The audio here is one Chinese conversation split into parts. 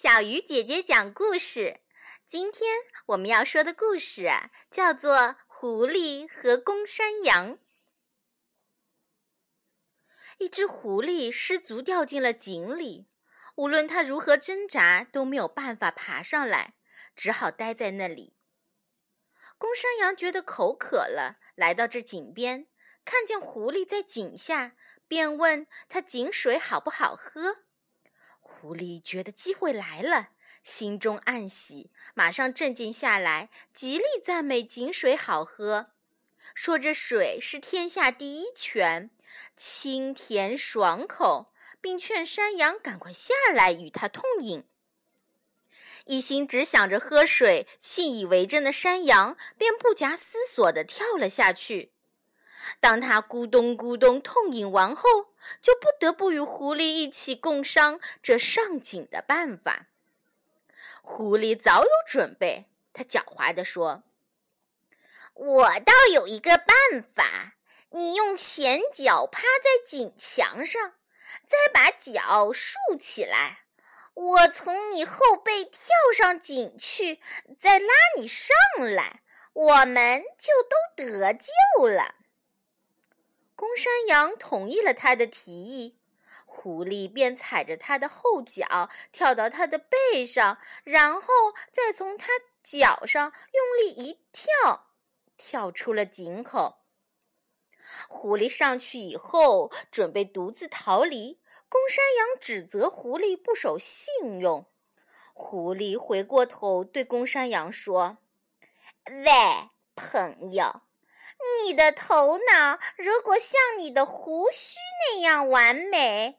小鱼姐姐讲故事。今天我们要说的故事啊，叫做《狐狸和公山羊》。一只狐狸失足掉进了井里，无论它如何挣扎，都没有办法爬上来，只好待在那里。公山羊觉得口渴了，来到这井边，看见狐狸在井下，便问他井水好不好喝。狐狸觉得机会来了，心中暗喜，马上镇静下来，极力赞美井水好喝，说这水是天下第一泉，清甜爽口，并劝山羊赶快下来与他痛饮。一心只想着喝水、信以为真的山羊，便不假思索地跳了下去。当他咕咚咕咚痛饮完后，就不得不与狐狸一起共商这上井的办法。狐狸早有准备，他狡猾地说：“我倒有一个办法，你用前脚趴在井墙上，再把脚竖起来，我从你后背跳上井去，再拉你上来，我们就都得救了。”山羊同意了他的提议，狐狸便踩着他的后脚跳到他的背上，然后再从他脚上用力一跳，跳出了井口。狐狸上去以后，准备独自逃离。公山羊指责狐狸不守信用。狐狸回过头对公山羊说：“喂，朋友。”你的头脑如果像你的胡须那样完美，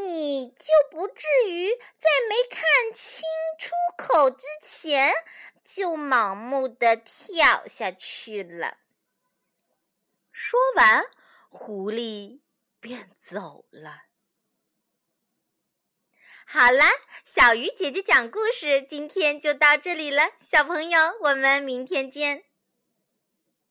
你就不至于在没看清出口之前就盲目的跳下去了。说完，狐狸便走了。好了，小鱼姐姐讲故事，今天就到这里了，小朋友，我们明天见。